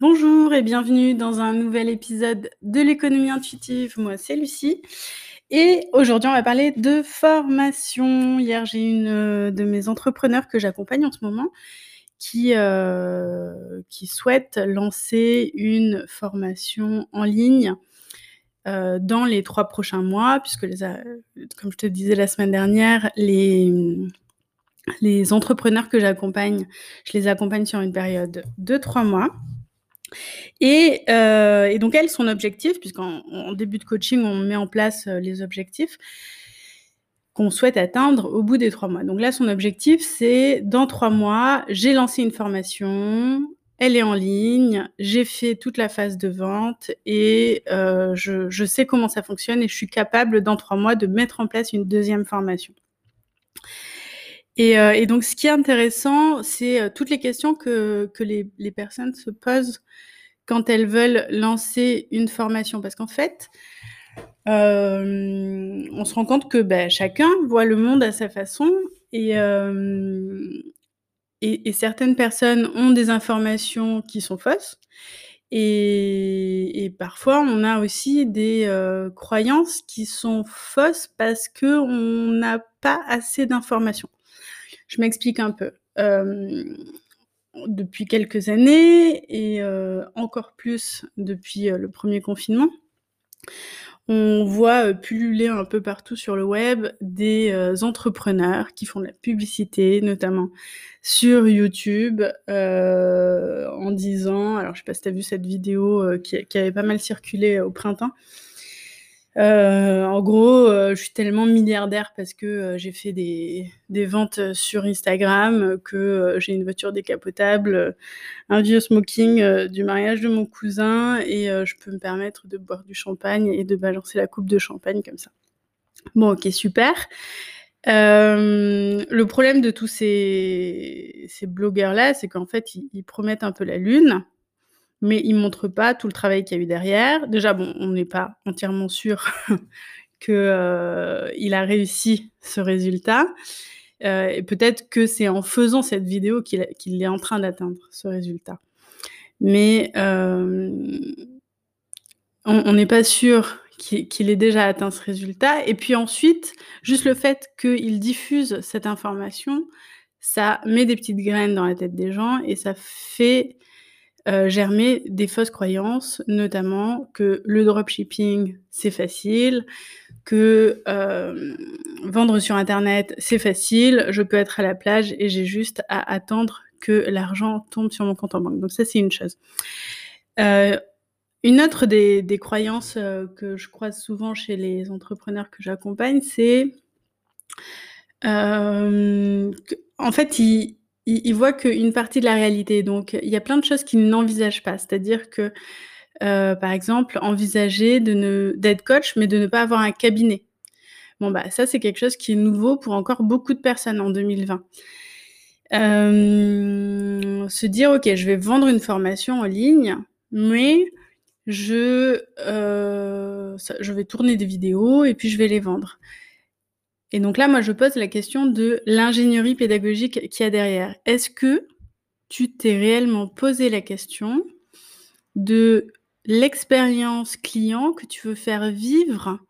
Bonjour et bienvenue dans un nouvel épisode de l'économie intuitive. Moi, c'est Lucie. Et aujourd'hui, on va parler de formation. Hier, j'ai une euh, de mes entrepreneurs que j'accompagne en ce moment qui, euh, souhaite lancer une formation en ligne euh, dans les trois prochains mois, puisque, comme je te disais la semaine dernière, les entrepreneurs que j'accompagne, je les accompagne sur une période de trois mois. Euh, et, donc elle, son objectif, puisqu'en début de coaching, on met en place euh, les objectifs qu'on souhaite atteindre au bout des trois mois. Donc là, son objectif, c'est dans trois mois, j'ai lancé une formation, elle est en ligne, j'ai fait toute la phase de vente et euh, je, sais comment ça fonctionne et je suis capable dans trois mois de mettre en place une deuxième formation. Et, donc, ce qui est intéressant, c'est toutes les questions que, les, les, personnes se posent quand elles veulent lancer une formation. Parce qu'en fait, euh, on se rend compte que ben, chacun voit le monde à sa façon euh, et, et, certaines personnes ont des informations qui sont fausses. Et, et parfois, on a aussi des euh, croyances qui sont fausses parce qu'on n'a pas assez d'informations. Je m'explique un peu depuis quelques années et euh, encore plus depuis euh, le premier confinement. On voit euh, pulluler un peu partout sur le web des entrepreneurs qui font de la publicité, notamment sur YouTube, en disant, alors je sais pas si tu as vu cette vidéo qui, avait pas mal circulé au printemps, euh, en gros, euh, je suis tellement milliardaire parce que euh, j'ai fait des, des, ventes sur Instagram, que j'ai une voiture décapotable, un vieux smoking du mariage de mon cousin, et je peux me permettre de boire du champagne et de balancer la coupe de champagne comme ça. Bon, ok, super. le problème de tous ces, ces blogueurs-là, c'est qu'en fait, ils, promettent un peu la lune mais il montre pas tout le travail qu'il y a eu derrière. Déjà, bon, on n'est pas entièrement sûr qu'il euh, a réussi ce résultat. Euh, et peut-être que c'est en faisant cette vidéo qu'il est en train d'atteindre ce résultat. Mais euh, on n'est pas sûr qu'il ait déjà atteint ce résultat. Et puis ensuite, juste le fait qu'il diffuse cette information, ça met des petites graines dans la tête des gens et ça fait euh, germer des fausses croyances, notamment que le dropshipping, c'est facile, que euh, vendre sur Internet, c'est facile, je peux être à la plage et j'ai juste à attendre que l'argent tombe sur mon compte en banque. Donc ça, c'est une chose. Euh, une autre des, des croyances que je croise souvent chez les entrepreneurs que j'accompagne, c'est en fait, ils, il, voit qu'une partie de la réalité. Donc, il y a plein de choses qu'il n'envisage pas. C'est-à-dire que, euh, par exemple, envisager d'être coach, mais de ne pas avoir un cabinet. Bon, bah, ça, c'est quelque chose qui est nouveau pour encore beaucoup de personnes en 2020. Euh, se dire, OK, je vais vendre une formation en ligne, mais je, euh, je vais tourner des vidéos et puis je vais les vendre. Et donc là, moi, je pose la question de l'ingénierie pédagogique qu'il y a derrière. Est-ce que tu t'es réellement posé la question de l'expérience client que tu veux faire vivre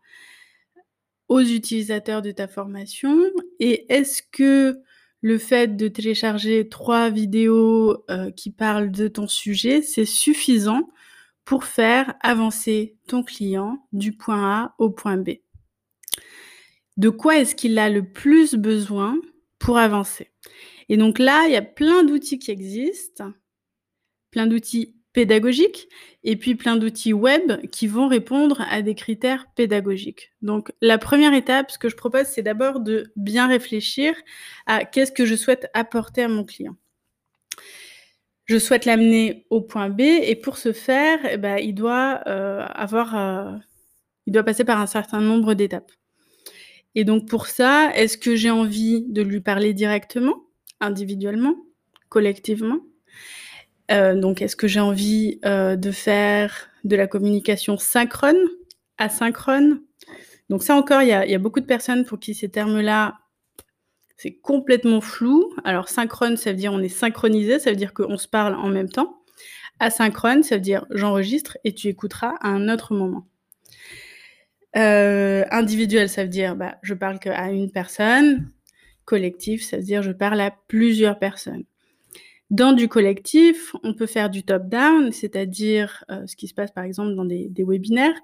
aux utilisateurs de ta formation? Et est-ce que le fait de télécharger trois vidéos euh, qui parlent de ton sujet, c'est suffisant pour faire avancer ton client du point A au point B? De quoi est-ce qu'il a le plus besoin pour avancer. Et donc là, il y a plein d'outils qui existent, plein d'outils pédagogiques et puis plein d'outils web qui vont répondre à des critères pédagogiques. Donc la première étape, ce que je propose, c'est d'abord de bien réfléchir à qu'est-ce que je souhaite apporter à mon client. Je souhaite l'amener au point B et pour ce faire, eh ben, il doit euh, avoir, euh, il doit passer par un certain nombre d'étapes. Et donc pour ça, est-ce que j'ai envie de lui parler directement, individuellement, collectivement? Euh, Donc est-ce que j'ai envie euh, de faire de la communication synchrone, asynchrone? Donc ça encore, il y a, beaucoup de personnes pour qui ces termes-là, c'est complètement flou. Alors synchrone, ça veut dire on est synchronisé, ça veut dire qu'on se parle en même temps. Asynchrone, ça veut dire j'enregistre et tu écouteras à un autre moment. Euh, individuel, ça veut dire bah, je parle qu'à une personne. Collectif, ça veut dire je parle à plusieurs personnes. Dans du collectif, on peut faire du top-down, c'est-à-dire euh, ce qui se passe par exemple dans des, webinaires.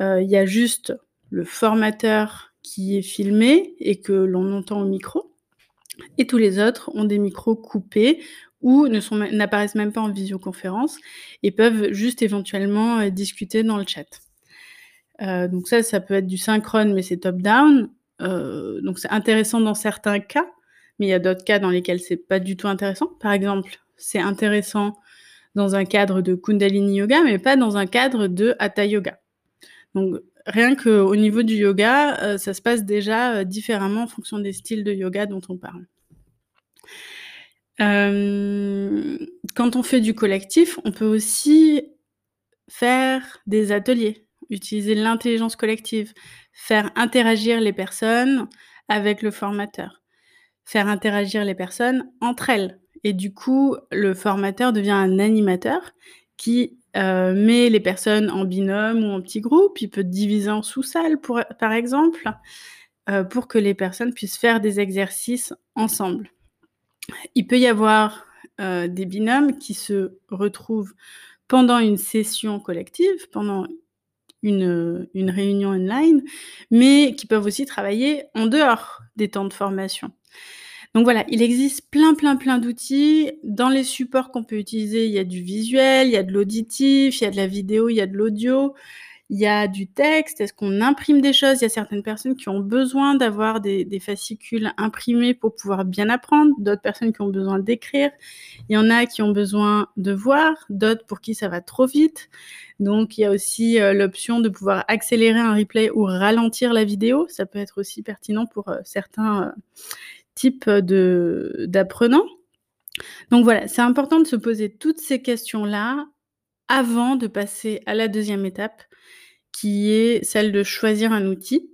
Euh, il y a juste le formateur qui est filmé et que l'on entend au micro. Et tous les autres ont des micros coupés ou n'apparaissent même pas en visioconférence et peuvent juste éventuellement euh, discuter dans le chat. Donc ça, ça peut être du synchrone, mais c'est top-down. donc c'est intéressant dans certains cas, mais il y a d'autres cas dans lesquels c'est pas du tout intéressant. Par exemple, c'est intéressant dans un cadre de Kundalini Yoga, mais pas dans un cadre de Hatha Yoga. Donc rien qu'au niveau du yoga, euh, ça se passe déjà euh, différemment en fonction des styles de yoga dont on parle. Euh, quand on fait du collectif, on peut aussi faire des ateliers, utiliser l'intelligence collective, faire interagir les personnes avec le formateur faire interagir les personnes entre elles. Et du coup, le formateur devient un animateur qui euh, met les personnes en binôme ou en petits groupes. Il peut diviser en sous-salles, par exemple, euh, pour que les personnes puissent faire des exercices ensemble. Il peut y avoir euh, des binômes qui se retrouvent pendant une session collective, pendant une, une réunion online, mais qui peuvent aussi travailler en dehors des temps de formation. Donc voilà, il existe plein, plein, plein d'outils. Dans les supports qu'on peut utiliser, il y a du visuel, il y a de l'auditif, il y a de la vidéo, il y a de l'audio, il y a du texte. Est-ce qu'on imprime des choses? Il y a certaines personnes qui ont besoin d'avoir des, fascicules imprimés pour pouvoir bien apprendre, d'autres personnes qui ont besoin d'écrire. Il y en a qui ont besoin de voir, d'autres pour qui ça va trop vite. Donc il y a aussi euh, l'option de pouvoir accélérer un replay ou ralentir la vidéo. Ça peut être aussi pertinent pour euh, certains. Euh, type de d'apprenants. Donc voilà, c'est important de se poser toutes ces questions-là avant de passer à la deuxième étape, qui est celle de choisir un outil.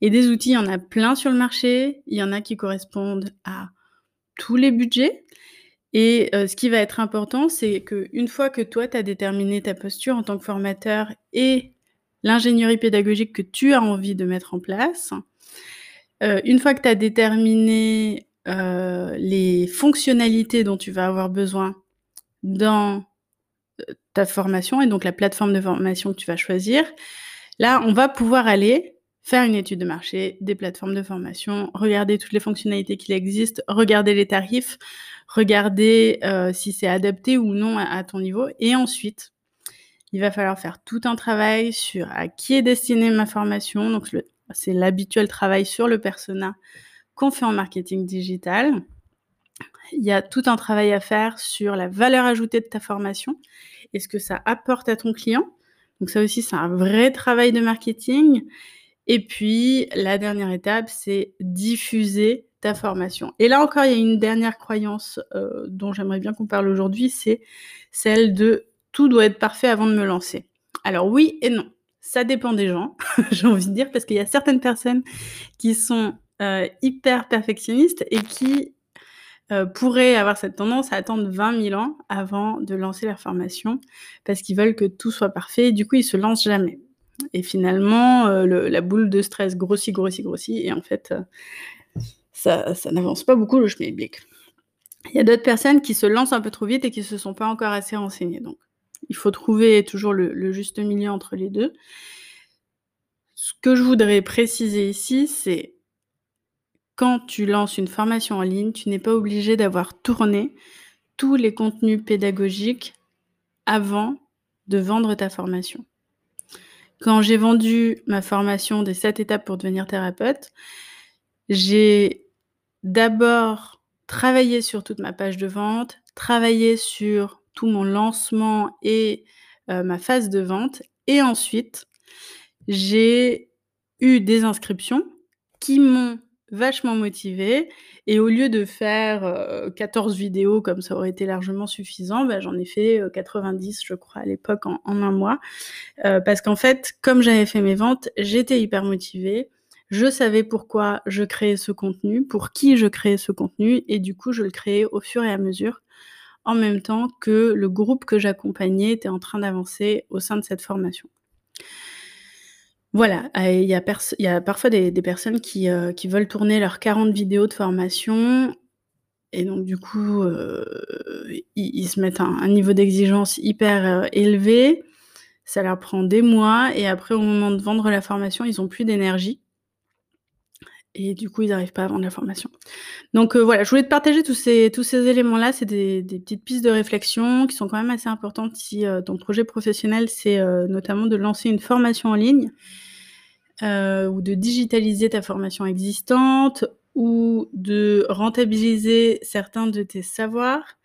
Et des outils, il y en a plein sur le marché, il y en a qui correspondent à tous les budgets. Et euh, ce qui va être important, c'est qu'une fois que toi, tu as déterminé ta posture en tant que formateur et l'ingénierie pédagogique que tu as envie de mettre en place, euh, une fois que tu as déterminé euh, les fonctionnalités dont tu vas avoir besoin dans ta formation et donc la plateforme de formation que tu vas choisir, là, on va pouvoir aller faire une étude de marché des plateformes de formation, regarder toutes les fonctionnalités qui existent, regarder les tarifs, regarder si c'est adapté ou non à, ton niveau. Et ensuite, il va falloir faire tout un travail sur à qui est destinée ma formation, donc c'est l'habituel travail sur le persona qu'on fait en marketing digital. Il y a tout un travail à faire sur la valeur ajoutée de ta formation et ce que ça apporte à ton client. Donc ça aussi, c'est un vrai travail de marketing. Et puis, la dernière étape, c'est diffuser ta formation. Et là encore, il y a une dernière croyance euh, dont j'aimerais bien qu'on parle aujourd'hui, c'est celle de tout doit être parfait avant de me lancer. Alors oui et non ça dépend des gens, j'ai envie de dire, parce qu'il y a certaines personnes qui sont euh, hyper perfectionnistes et qui euh, pourraient avoir cette tendance à attendre 20 000 ans avant de lancer leur formation, parce qu'ils veulent que tout soit parfait, du coup, ils se lancent jamais. Et finalement, euh, la boule de stress grossit, grossit, grossit, et en fait, ça, ça n'avance pas beaucoup le schmilblick. Il y a d'autres personnes qui se lancent un peu trop vite et qui ne se sont pas encore assez renseignées. Donc, il faut trouver toujours le, juste milieu entre les deux. Ce que je voudrais préciser ici, c'est quand tu lances une formation en ligne, tu n'es pas obligé d'avoir tourné tous les contenus pédagogiques avant de vendre ta formation. Quand j'ai vendu ma formation des 7 étapes pour devenir thérapeute, j'ai d'abord travaillé sur toute ma page de vente, travaillé sur tout mon lancement et euh, ma phase de vente. Et ensuite, j'ai eu des inscriptions qui m'ont vachement motivée. Et au lieu de faire 14 euh, vidéos comme ça aurait été largement suffisant, bah, j'en ai fait 90, euh, je crois, à l'époque, en, un mois. parce qu'en fait, comme j'avais fait mes ventes, j'étais hyper motivée. Je savais pourquoi je créais ce contenu, pour qui je créais ce contenu, et du coup, je le créais au fur et à mesure en même temps que le groupe que j'accompagnais était en train d'avancer au sein de cette formation. Voilà, il y, a parfois des, personnes qui, qui, veulent tourner leurs 40 vidéos de formation et donc du coup, ils, se mettent un, un niveau d'exigence hyper élevé. Ça leur prend des mois et après, au moment de vendre la formation, ils ont plus d'énergie et du coup, ils n'arrivent pas à vendre la formation. Donc voilà, je voulais te partager tous ces, tous ces éléments-là. C'est des, petites pistes de réflexion qui sont quand même assez importantes si ton projet professionnel, c'est notamment de lancer une formation en ligne ou de digitaliser ta formation existante ou de rentabiliser certains de tes savoirs.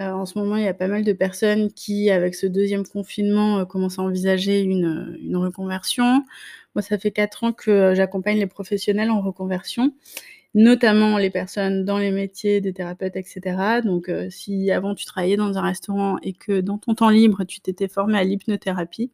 Euh, en ce moment, il y a pas mal de personnes qui, avec ce deuxième confinement, euh, commencent à envisager une, une, reconversion. Moi, ça fait quatre ans que j'accompagne les professionnels en reconversion, notamment les personnes dans les métiers des thérapeutes, etc. Donc, euh, si avant tu travaillais dans un restaurant et que dans ton temps libre, tu t'étais formé à l'hypnothérapie,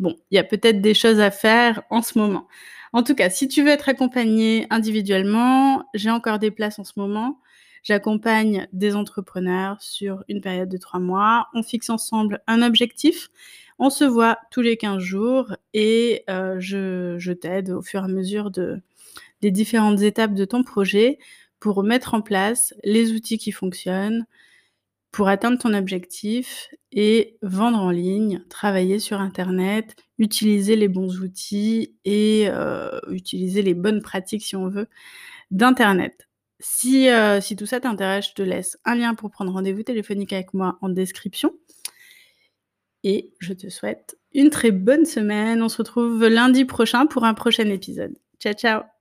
bon, il y a peut-être des choses à faire en ce moment. En tout cas, si tu veux être accompagné individuellement, j'ai encore des places en ce moment. J'accompagne des entrepreneurs sur une période de trois mois. On fixe ensemble un objectif. On se voit tous les 15 jours et euh, je, t'aide au fur et à mesure de, des différentes étapes de ton projet pour mettre en place les outils qui fonctionnent, pour atteindre ton objectif et vendre en ligne, travailler sur Internet, utiliser les bons outils et euh, utiliser les bonnes pratiques, si on veut, d'Internet. Si, euh, si tout ça t'intéresse, je te laisse un lien pour prendre rendez-vous téléphonique avec moi en description. Et je te souhaite une très bonne semaine. On se retrouve lundi prochain pour un prochain épisode. Ciao, ciao